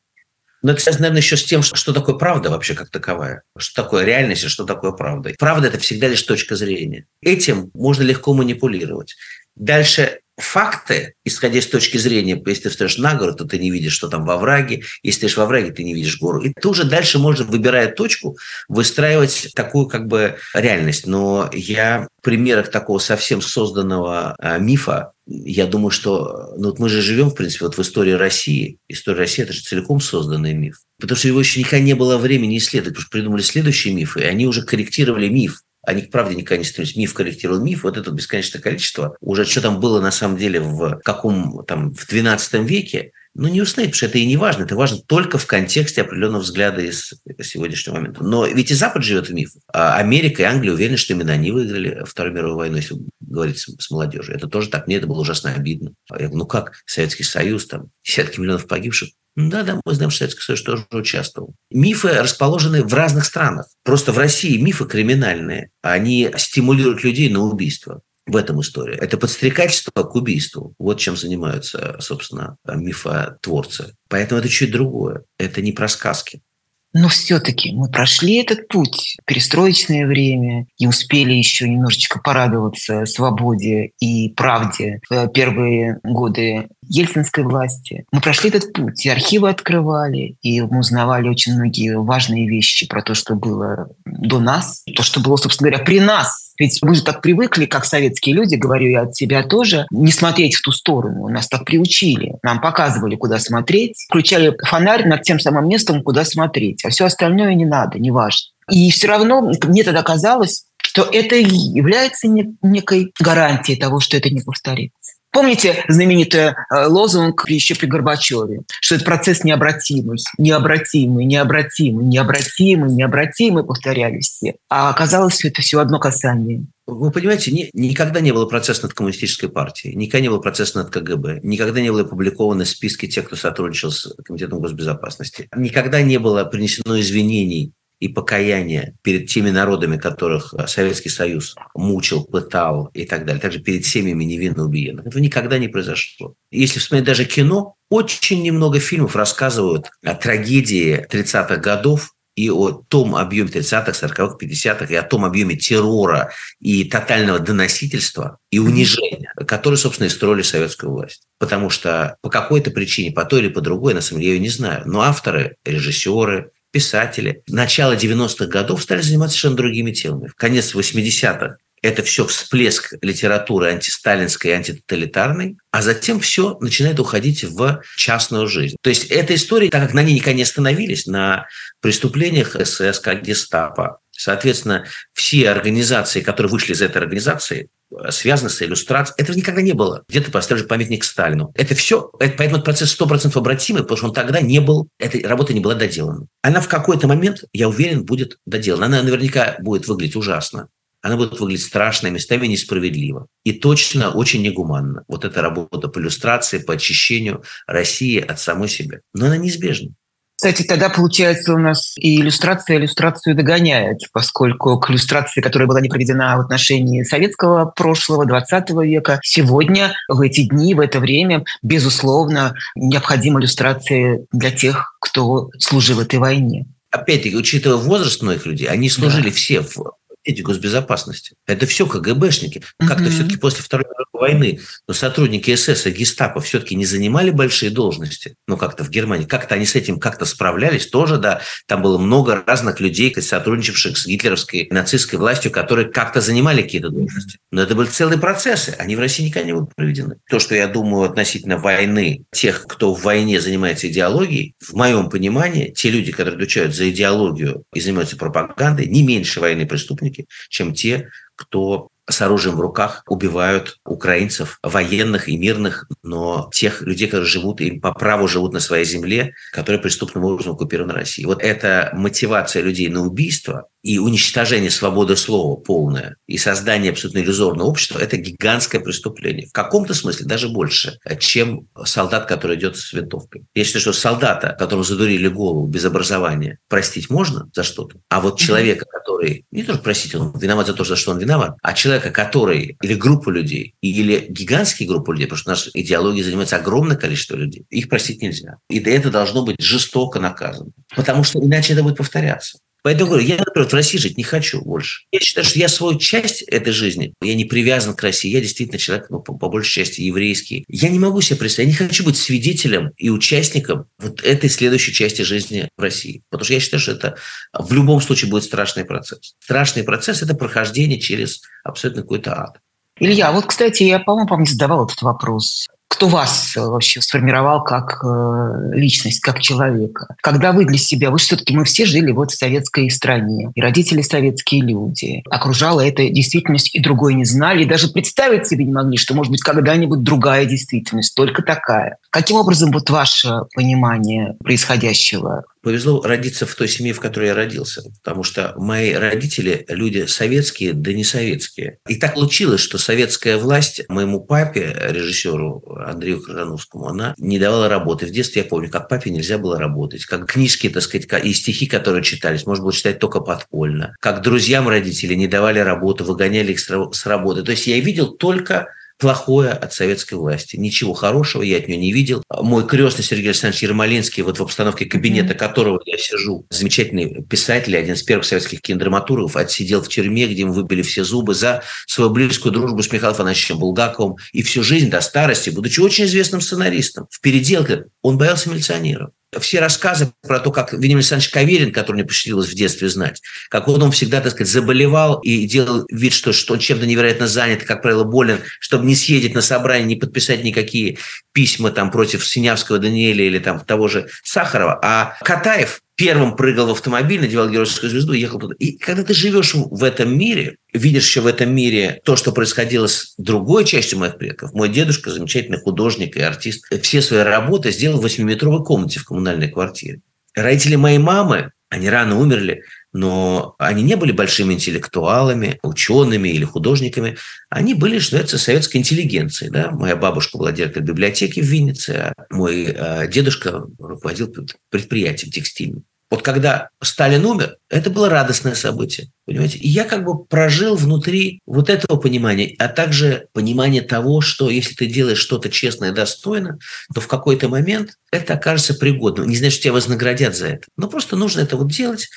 Но это связано, наверное, еще с тем, что, что такое правда вообще как таковая. Что такое реальность и что такое правда. Правда – это всегда лишь точка зрения. Этим можно легко манипулировать. Дальше факты, исходя с точки зрения, если ты встаешь на гору, то ты не видишь, что там во враге. Если ты стоишь во враге, ты не видишь гору. И ты уже дальше можно, выбирая точку, выстраивать такую как бы реальность. Но я в примерах такого совсем созданного а, мифа, я думаю, что ну, вот мы же живем, в принципе, вот в истории России. История России – это же целиком созданный миф. Потому что его еще никогда не было времени исследовать, потому что придумали следующие мифы, и они уже корректировали миф они к правде никогда не стремились. Миф корректировал миф. Вот это бесконечное количество. Уже что там было на самом деле в каком там в 12 веке, ну, не установить, потому что это и не важно. Это важно только в контексте определенного взгляда из сегодняшнего момента. Но ведь и Запад живет в мифах. А Америка и Англия уверены, что именно они выиграли Вторую мировую войну, если говорить с, с молодежью. Это тоже так. Мне это было ужасно обидно. Я говорю, ну как, Советский Союз, там, десятки миллионов погибших. Да, да, мы знаем, что Советский Союз тоже участвовал. Мифы расположены в разных странах. Просто в России мифы криминальные. Они стимулируют людей на убийство. В этом история. Это подстрекательство к убийству. Вот чем занимаются, собственно, мифотворцы. Поэтому это чуть другое. Это не про сказки. Но все-таки мы прошли этот путь, перестроечное время, и успели еще немножечко порадоваться свободе и правде в первые годы ельцинской власти. Мы прошли этот путь, и архивы открывали, и мы узнавали очень многие важные вещи про то, что было до нас, то, что было, собственно говоря, при нас ведь мы же так привыкли, как советские люди, говорю я от себя тоже, не смотреть в ту сторону. Нас так приучили. Нам показывали, куда смотреть. Включали фонарь над тем самым местом, куда смотреть. А все остальное не надо, не важно. И все равно мне тогда казалось, что это является некой гарантией того, что это не повторится. Помните знаменитый э, лозунг еще при Горбачеве, что это процесс необратимый, необратимый, необратимый, необратимый, необратимый, повторялись все. А оказалось, что это все одно касание. Вы понимаете, ни, никогда не было процесса над коммунистической партией, никогда не было процесса над КГБ, никогда не было опубликованы списки тех, кто сотрудничал с Комитетом госбезопасности, никогда не было принесено извинений и покаяние перед теми народами, которых э, Советский Союз мучил, пытал и так далее, также перед семьями невинно убиенных. Этого никогда не произошло. Если вспомнить даже кино, очень немного фильмов рассказывают о трагедии 30-х годов и о том объеме 30-х, 40-х, 50-х, и о том объеме террора и тотального доносительства и унижения, которые, собственно, и строили советскую власть. Потому что по какой-то причине, по той или по другой, на самом деле, я не знаю, но авторы, режиссеры, писатели начала 90-х годов стали заниматься совершенно другими темами. В конец 80-х это все всплеск литературы антисталинской и антитоталитарной, а затем все начинает уходить в частную жизнь. То есть эта история, так как на ней никогда не остановились, на преступлениях СС, как гестапо, соответственно, все организации, которые вышли из этой организации, связано с иллюстрацией. Этого никогда не было. Где-то поставили памятник Сталину. Это все, это, поэтому этот процесс 100% обратимый, потому что он тогда не был, эта работа не была доделана. Она в какой-то момент, я уверен, будет доделана. Она наверняка будет выглядеть ужасно. Она будет выглядеть страшно, местами несправедливо. И точно очень негуманно. Вот эта работа по иллюстрации, по очищению России от самой себя. Но она неизбежна. Кстати, тогда, получается, у нас и иллюстрация иллюстрацию догоняет, поскольку к иллюстрации, которая была не проведена в отношении советского прошлого, 20 века, сегодня, в эти дни, в это время, безусловно, необходима иллюстрация для тех, кто служил этой войне. Опять-таки, учитывая возраст многих людей, они служили да. все в эти госбезопасности. Это все КГБшники. Как-то все-таки после Второй мировой войны но сотрудники СС и гестапо все-таки не занимали большие должности, ну, как-то в Германии. Как-то они с этим как-то справлялись тоже, да. Там было много разных людей, сотрудничавших с гитлеровской нацистской властью, которые как-то занимали какие-то должности. Но это были целые процессы. Они в России никогда не будут проведены. То, что я думаю относительно войны, тех, кто в войне занимается идеологией, в моем понимании, те люди, которые отвечают за идеологию и занимаются пропагандой, не меньше военные преступники, чем те, кто с оружием в руках убивают украинцев, военных и мирных, но тех людей, которые живут и по праву живут на своей земле, которые преступным образом оккупированы Россией. Вот эта мотивация людей на убийство, и уничтожение свободы слова полное, и создание абсолютно иллюзорного общества – это гигантское преступление. В каком-то смысле даже больше, чем солдат, который идет с винтовкой. Я считаю, что солдата, которому задурили голову без образования, простить можно за что-то. А вот человека, который, не только простить, он виноват за то, за что он виноват, а человека, который, или группу людей, или гигантские группы людей, потому что наша идеология занимается огромное количество людей, их простить нельзя. И это должно быть жестоко наказано. Потому что иначе это будет повторяться. Поэтому говорю, я, например, в России жить не хочу больше. Я считаю, что я свою часть этой жизни, я не привязан к России, я действительно человек, ну, по, по большей части, еврейский. Я не могу себе представить, я не хочу быть свидетелем и участником вот этой следующей части жизни в России. Потому что я считаю, что это в любом случае будет страшный процесс. Страшный процесс – это прохождение через абсолютно какой-то ад. Илья, вот, кстати, я, по-моему, вам задавал этот вопрос кто вас э, вообще сформировал как э, личность, как человека? Когда вы для себя, вы все-таки, мы все жили вот в советской стране, и родители советские люди. Окружала эта действительность, и другой не знали, и даже представить себе не могли, что может быть когда-нибудь другая действительность, только такая. Каким образом вот ваше понимание происходящего повезло родиться в той семье, в которой я родился, потому что мои родители люди советские, да не советские. И так получилось, что советская власть моему папе, режиссеру Андрею Крыжановскому, она не давала работы. В детстве я помню, как папе нельзя было работать, как книжки, так сказать, и стихи, которые читались, можно было читать только подпольно, как друзьям родители не давали работу, выгоняли их с работы. То есть я видел только плохое от советской власти. Ничего хорошего я от нее не видел. Мой крестный Сергей Александрович Ермолинский, вот в обстановке кабинета которого я сижу, замечательный писатель, один из первых советских кинодраматургов, отсидел в тюрьме, где ему выбили все зубы за свою близкую дружбу с Михаилом Афанасьевичем Булгаковым. И всю жизнь до старости, будучи очень известным сценаристом, в переделке он боялся милиционеров все рассказы про то, как Вениамин Александрович Каверин, который мне посчастливилось в детстве знать, как он, он всегда, так сказать, заболевал и делал вид, что, что он чем-то невероятно занят, как правило, болен, чтобы не съездить на собрание, не подписать никакие письма там против Синявского Даниэля или там того же Сахарова. А Катаев первым прыгал в автомобиль, надевал геройскую звезду и ехал туда. И когда ты живешь в этом мире, видишь еще в этом мире то, что происходило с другой частью моих предков. Мой дедушка, замечательный художник и артист, все свои работы сделал в 8-метровой комнате в коммунальной квартире. Родители моей мамы, они рано умерли, но они не были большими интеллектуалами, учеными или художниками. Они были, что называется, советской интеллигенцией. Да? Моя бабушка была директором библиотеки в Виннице, а мой э, дедушка руководил предприятием текстильным. Вот когда Сталин умер, это было радостное событие. Понимаете? И я как бы прожил внутри вот этого понимания, а также понимание того, что если ты делаешь что-то честно и достойно, то в какой-то момент это окажется пригодным. Не значит, тебя вознаградят за это. Но просто нужно это вот делать,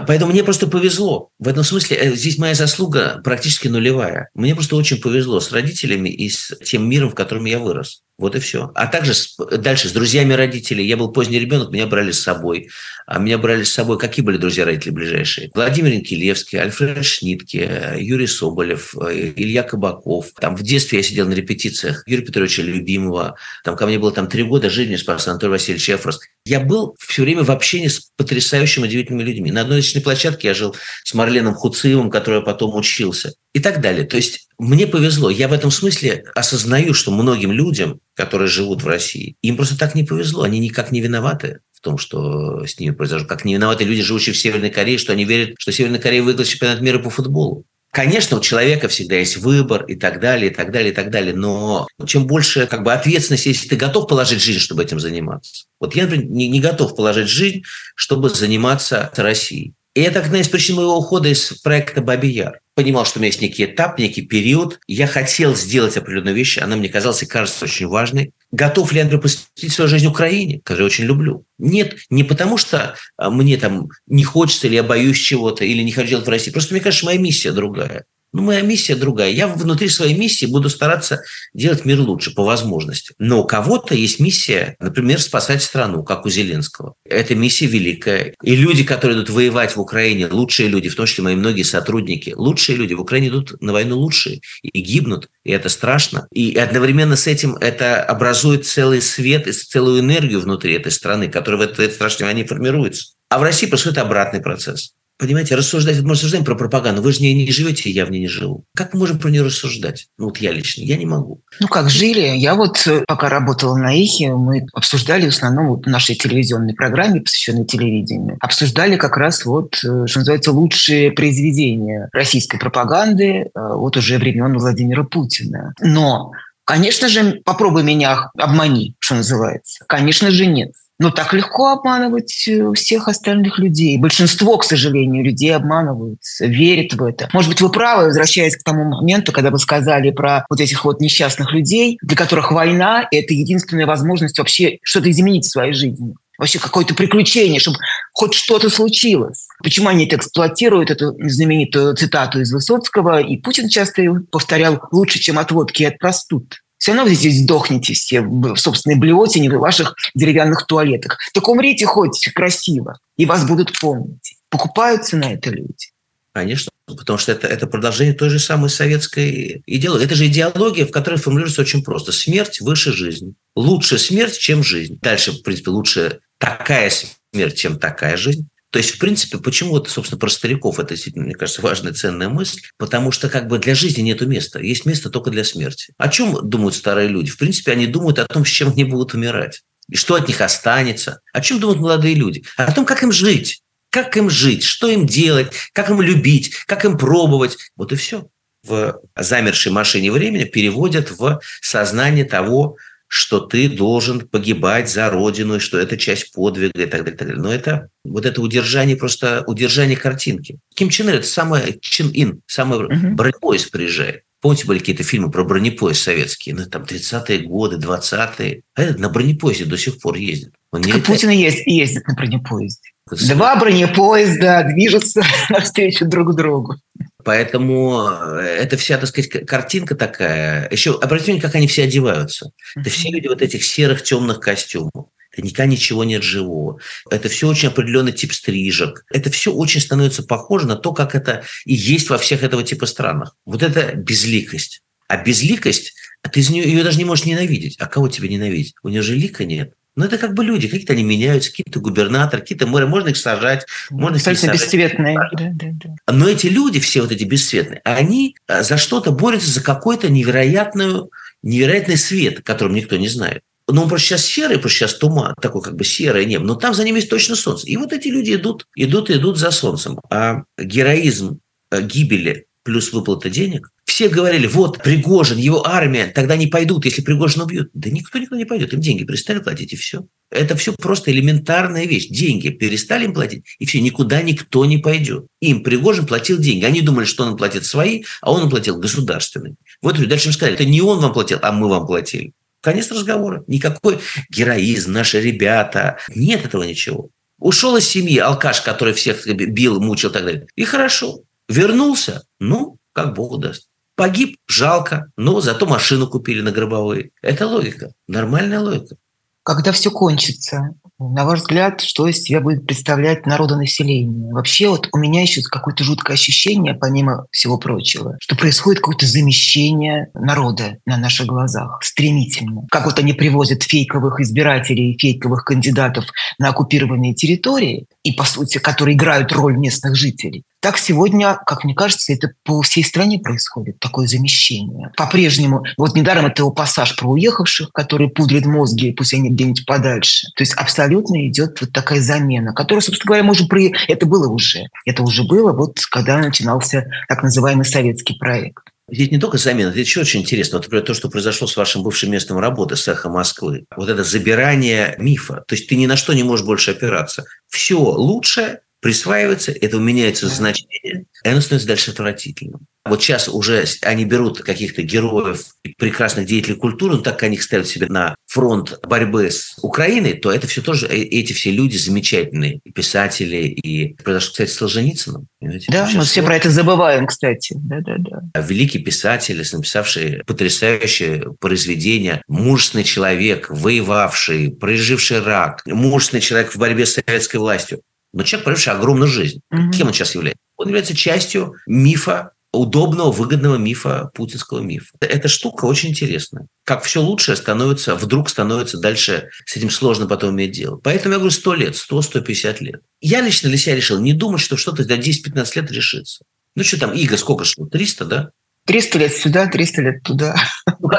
поэтому мне просто повезло. В этом смысле э, здесь моя заслуга практически нулевая. Мне просто очень повезло с родителями и с тем миром, в котором я вырос. Вот и все. А также с, дальше с друзьями родителей. Я был поздний ребенок, меня брали с собой. А меня брали с собой, какие были друзья родители ближайшие? Владимир Инкелевский, Альфред Шнитке, Юрий Соболев, Илья Кабаков. Там в детстве я сидел на репетициях Юрия Петровича Любимого. Там ко мне было там три года, жизни спас Анатолий Васильевич Эфрос. Я был все время в общении с потрясающими, удивительными людьми. На одной личной площадке я жил с Марленом Хуциевым, который потом учился. И так далее. То есть мне повезло. Я в этом смысле осознаю, что многим людям, которые живут в России, им просто так не повезло. Они никак не виноваты в том, что с ними произошло. Как не виноваты люди, живущие в Северной Корее, что они верят, что Северная Корея выиграет чемпионат мира по футболу. Конечно, у человека всегда есть выбор и так далее, и так далее, и так далее. Но чем больше как бы, ответственности, если ты готов положить жизнь, чтобы этим заниматься. Вот я, например, не, не готов положить жизнь, чтобы заниматься Россией. И это одна из причин моего ухода из проекта «Бабий Яр». понимал, что у меня есть некий этап, некий период. Я хотел сделать определенную вещь, она мне казалась и кажется очень важной. Готов ли например, посвятить свою жизнь Украине, которую я очень люблю? Нет, не потому что а, мне там не хочется, или я боюсь чего-то, или не хочу делать в России. Просто мне кажется, моя миссия другая. Ну, моя миссия другая. Я внутри своей миссии буду стараться делать мир лучше по возможности. Но у кого-то есть миссия, например, спасать страну, как у Зеленского. Эта миссия великая. И люди, которые идут воевать в Украине, лучшие люди, в том числе мои многие сотрудники, лучшие люди в Украине идут на войну лучшие и гибнут. И это страшно. И одновременно с этим это образует целый свет и целую энергию внутри этой страны, которая в этой страшной войне формируется. А в России происходит обратный процесс. Понимаете, рассуждать, мы рассуждаем про пропаганду, вы же не, не живете, я в ней не живу. Как мы можем про нее рассуждать? Ну вот я лично, я не могу. Ну как жили? Я вот э, пока работала на Ихе, мы обсуждали в основном вот в нашей телевизионной программе, посвященной телевидению, обсуждали как раз вот, э, что называется, лучшие произведения российской пропаганды э, вот уже времен Владимира Путина. Но Конечно же, попробуй меня обмани, что называется. Конечно же, нет. Но так легко обманывать э, всех остальных людей. Большинство, к сожалению, людей обманываются, верят в это. Может быть, вы правы, возвращаясь к тому моменту, когда вы сказали про вот этих вот несчастных людей, для которых война – это единственная возможность вообще что-то изменить в своей жизни вообще какое-то приключение, чтобы хоть что-то случилось. Почему они это эксплуатируют, эту знаменитую цитату из Высоцкого, и Путин часто ее повторял лучше, чем от водки от простуд все равно вы здесь сдохнете все в собственной блевотине в ваших деревянных туалетах. Так умрите хоть красиво, и вас будут помнить. Покупаются на это люди. Конечно, потому что это, это продолжение той же самой советской идеологии. Это же идеология, в которой формулируется очень просто. Смерть выше жизни. Лучше смерть, чем жизнь. Дальше, в принципе, лучше такая смерть, чем такая жизнь. То есть, в принципе, почему вот, собственно, про стариков это действительно, мне кажется, важная, ценная мысль, потому что как бы для жизни нет места, есть место только для смерти. О чем думают старые люди? В принципе, они думают о том, с чем они будут умирать, и что от них останется. О чем думают молодые люди? О том, как им жить, как им жить, что им делать, как им любить, как им пробовать. Вот и все. В замершей машине времени переводят в сознание того, что ты должен погибать за родину, и что это часть подвига и так далее. И так далее. Но это вот это удержание, просто удержание картинки. Ким Чен Ир – это самое Чин Ин, самый угу. бронепоезд приезжает. Помните, были какие-то фильмы про бронепоезд советские, ну, там, 30-е годы, 20-е. А этот на бронепоезде до сих пор ездит. Он так не и Путин ездит, ездит на бронепоезде. Два бронепоезда движутся (laughs) навстречу друг другу. Поэтому э, это вся, так сказать, картинка такая. Еще обратите внимание, как они все одеваются. Это все люди вот этих серых темных костюмов. Это никогда ничего нет живого. Это все очень определенный тип стрижек. Это все очень становится похоже на то, как это и есть во всех этого типа странах. Вот это безликость. А безликость, ты из нее, ее даже не можешь ненавидеть. А кого тебе ненавидеть? У нее же лика нет. Ну, это как бы люди, какие-то они меняются, какие-то губернаторы, какие-то мэры, можно их сажать, можно их сажать. бесцветные. Да, да, да. Но эти люди, все вот эти бесцветные, они а, за что-то борются, за какой-то невероятную, невероятный свет, которым никто не знает. Но он просто сейчас серый, просто сейчас туман, такой как бы серое небо, но там за ними есть точно солнце. И вот эти люди идут, идут идут за солнцем. А героизм э, гибели плюс выплата денег. Все говорили, вот Пригожин, его армия, тогда не пойдут, если Пригожин убьют. Да никто никто не пойдет, им деньги перестали платить, и все. Это все просто элементарная вещь. Деньги перестали им платить, и все, никуда никто не пойдет. Им Пригожин платил деньги. Они думали, что он платит свои, а он платил государственные. Вот дальше им сказали, это не он вам платил, а мы вам платили. Конец разговора. Никакой героизм, наши ребята. Нет этого ничего. Ушел из семьи алкаш, который всех бил, мучил и так далее. И хорошо. Вернулся, ну, как Бог даст. Погиб, жалко, но зато машину купили на гробовые. Это логика, нормальная логика. Когда все кончится, на ваш взгляд, что из себя будет представлять народонаселение? Вообще вот у меня еще какое-то жуткое ощущение, помимо всего прочего, что происходит какое-то замещение народа на наших глазах стремительно. Как вот они привозят фейковых избирателей, фейковых кандидатов на оккупированные территории, и, по сути, которые играют роль местных жителей. Так сегодня, как мне кажется, это по всей стране происходит, такое замещение. По-прежнему, вот недаром это его пассаж про уехавших, которые пудрят мозги, пусть они где-нибудь подальше. То есть абсолютно идет вот такая замена, которая, собственно говоря, может при... Это было уже. Это уже было, вот когда начинался так называемый советский проект. Здесь не только замена, это еще очень интересно. Вот, например, то, что произошло с вашим бывшим местом работы, с «Эхо Москвы». Вот это забирание мифа. То есть ты ни на что не можешь больше опираться. Все лучше присваивается, это меняется значение, и оно становится дальше отвратительным. Вот сейчас уже они берут каких-то героев, прекрасных деятелей культуры, но так как они их ставят себе на фронт борьбы с Украиной, то это все тоже, э, эти все люди замечательные, и писатели, и произошло, кстати, с Солженицыным. Да, мы все про это забываем, кстати. Да, да, да. Великий писатель, написавший потрясающее произведение, мужественный человек, воевавший, проживший рак, мужественный человек в борьбе с советской властью. Но человек, проживший огромную жизнь. Угу. Кем он сейчас является? Он является частью мифа удобного, выгодного мифа, путинского мифа. Эта штука очень интересная. Как все лучшее становится, вдруг становится дальше, с этим сложно потом иметь дело. Поэтому я говорю 100 лет, 100-150 лет. Я лично для себя решил не думать, что что-то за 10-15 лет решится. Ну что там, Иго сколько шло? 300, да? 300 лет сюда, 300 лет туда. Ну,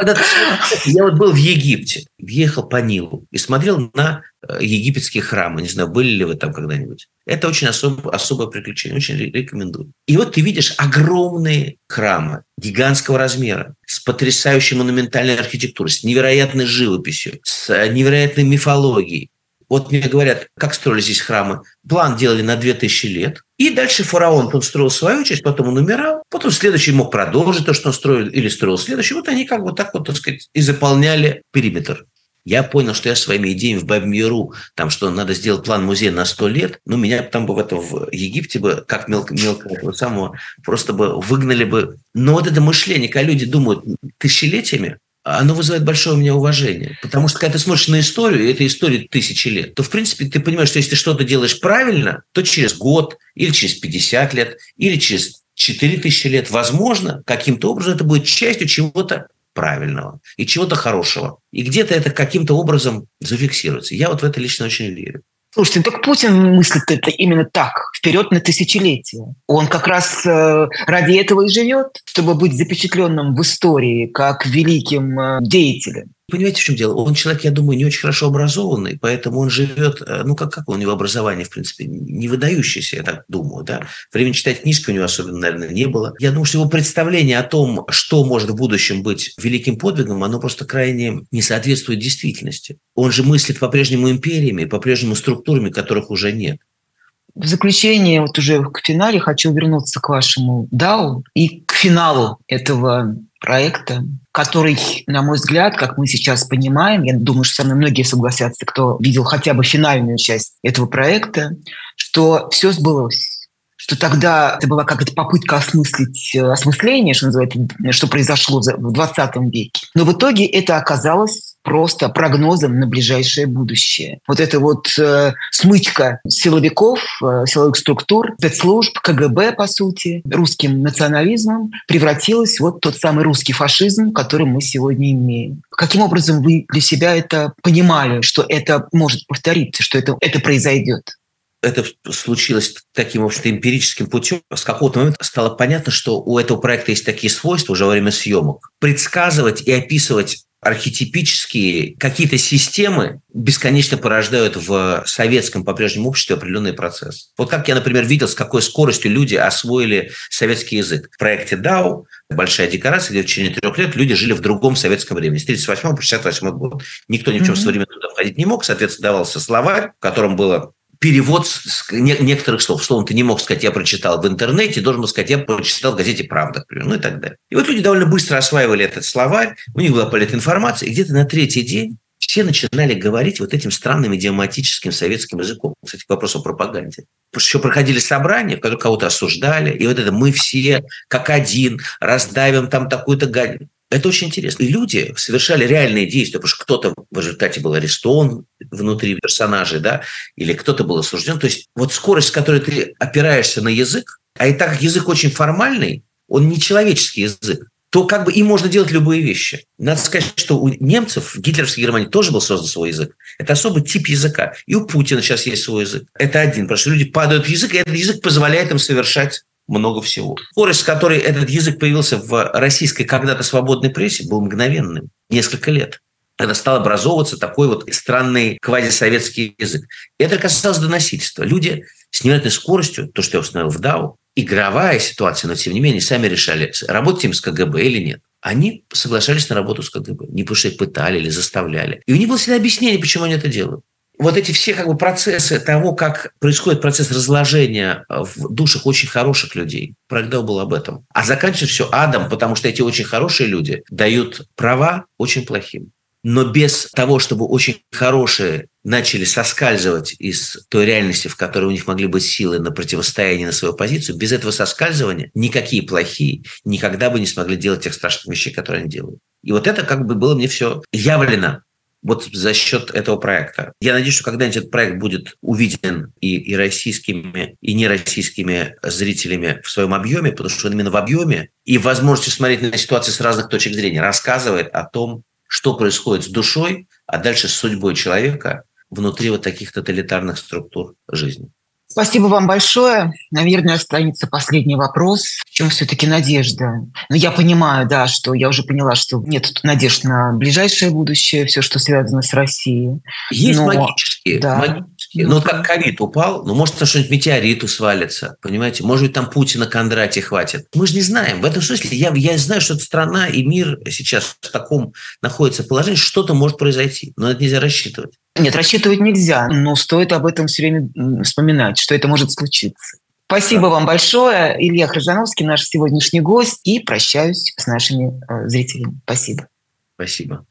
я вот был в Египте, ехал по Нилу и смотрел на э, египетские храмы. Не знаю, были ли вы там когда-нибудь. Это очень особ, особое приключение, очень рекомендую. И вот ты видишь огромные храмы гигантского размера, с потрясающей монументальной архитектурой, с невероятной живописью, с э, невероятной мифологией. Вот мне говорят, как строили здесь храмы. План делали на 2000 лет. И дальше фараон, он строил свою часть, потом он умирал, потом следующий мог продолжить то, что он строил, или строил следующий. Вот они как бы так вот, так сказать, и заполняли периметр. Я понял, что я своими идеями в Бабмиру, там, что надо сделать план музея на 100 лет, ну, меня там бы в, это, в Египте бы, как мелко, мелко этого самого, просто бы выгнали бы. Но вот это мышление, когда люди думают тысячелетиями, оно вызывает большое у меня уважение. Потому что когда ты смотришь на историю, и эта история тысячи лет, то, в принципе, ты понимаешь, что если ты что-то делаешь правильно, то через год, или через 50 лет, или через 4000 лет, возможно, каким-то образом это будет частью чего-то правильного и чего-то хорошего. И где-то это каким-то образом зафиксируется. Я вот в это лично очень верю. Слушайте, ну так Путин мыслит это именно так, вперед на тысячелетие. Он как раз э, ради этого и живет, чтобы быть запечатленным в истории как великим э, деятелем. Понимаете, в чем дело? Он человек, я думаю, не очень хорошо образованный, поэтому он живет, э, ну, как, как у него образование, в принципе, не выдающееся, я так думаю, да. Времени читать книжки у него особенно, наверное, не было. Я думаю, что его представление о том, что может в будущем быть великим подвигом, оно просто крайне не соответствует действительности. Он же мыслит по-прежнему империями, по-прежнему структурами, которых уже нет. В заключение, вот уже к финале, хочу вернуться к вашему DAO и к финалу этого проекта, который, на мой взгляд, как мы сейчас понимаем, я думаю, что со мной многие согласятся, кто видел хотя бы финальную часть этого проекта, что все сбылось что тогда это была какая-то попытка осмыслить э, осмысление, что называется, что произошло в 20 веке. Но в итоге это оказалось просто прогнозом на ближайшее будущее. Вот эта вот э, смычка силовиков, э, силовых структур, спецслужб, КГБ, по сути, русским национализмом превратилась вот тот самый русский фашизм, который мы сегодня имеем. Каким образом вы для себя это понимали, что это может повториться, что это, это произойдет? это случилось таким, в общем-то, эмпирическим путем. С какого-то момента стало понятно, что у этого проекта есть такие свойства уже во время съемок. Предсказывать и описывать архетипические какие-то системы бесконечно порождают в советском по-прежнему обществе определенный процесс. Вот как я, например, видел, с какой скоростью люди освоили советский язык. В проекте DAO большая декорация, где в течение трех лет люди жили в другом советском времени, с 38 по 68 год. Никто ни в чем mm-hmm. современно туда входить не мог, соответственно, давался словарь, в котором было перевод некоторых слов. Словом, ты не мог сказать, я прочитал в интернете, должен был сказать, я прочитал в газете «Правда», ну и так далее. И вот люди довольно быстро осваивали этот словарь, у них была политинформация, и где-то на третий день все начинали говорить вот этим странным идиоматическим советским языком. Кстати, к вопросу о пропаганде. Еще проходили собрания, в которых кого-то осуждали, и вот это мы все как один раздавим там такую-то гадину. Это очень интересно. И люди совершали реальные действия, потому что кто-то в результате был арестован внутри персонажей, да, или кто-то был осужден. То есть вот скорость, с которой ты опираешься на язык, а и так как язык очень формальный, он не человеческий язык, то как бы им можно делать любые вещи. Надо сказать, что у немцев в гитлеровской Германии тоже был создан свой язык. Это особый тип языка. И у Путина сейчас есть свой язык. Это один, потому что люди падают в язык, и этот язык позволяет им совершать много всего. Скорость, с которой этот язык появился в российской когда-то свободной прессе, был мгновенным. Несколько лет. Когда стал образовываться такой вот странный квазисоветский язык. Это касалось доносительства. Люди с невероятной скоростью, то, что я установил в ДАУ, игровая ситуация, но тем не менее сами решали, работать им с КГБ или нет. Они соглашались на работу с КГБ. Не потому что их пытали или заставляли. И у них было всегда объяснение, почему они это делают. Вот эти все как бы процессы того, как происходит процесс разложения в душах очень хороших людей. Проект был об этом. А заканчивается все адом, потому что эти очень хорошие люди дают права очень плохим. Но без того, чтобы очень хорошие начали соскальзывать из той реальности, в которой у них могли быть силы на противостояние на свою позицию, без этого соскальзывания никакие плохие никогда бы не смогли делать тех страшных вещей, которые они делают. И вот это как бы было мне все явлено вот за счет этого проекта. Я надеюсь, что когда-нибудь этот проект будет увиден и, и российскими, и нероссийскими зрителями в своем объеме, потому что он именно в объеме и возможности смотреть на ситуацию с разных точек зрения рассказывает о том, что происходит с душой, а дальше с судьбой человека внутри вот таких тоталитарных структур жизни. Спасибо вам большое. Наверное, останется последний вопрос. В чем все-таки надежда? Ну, я понимаю, да, что я уже поняла, что нет надежд на ближайшее будущее, все, что связано с Россией. Есть Но, магические. Да. магические. Ну, как ковид упал, ну, может, там что-нибудь метеориту свалится, понимаете? Может быть, там Путина Кондрати хватит. Мы же не знаем. В этом смысле я, я знаю, что эта страна и мир сейчас в таком находится положении, что-то может произойти. Но это нельзя рассчитывать. Нет, рассчитывать нельзя, но стоит об этом все время вспоминать, что это может случиться. Спасибо вам большое. Илья Хржановский, наш сегодняшний гость. И прощаюсь с нашими э, зрителями. Спасибо. Спасибо.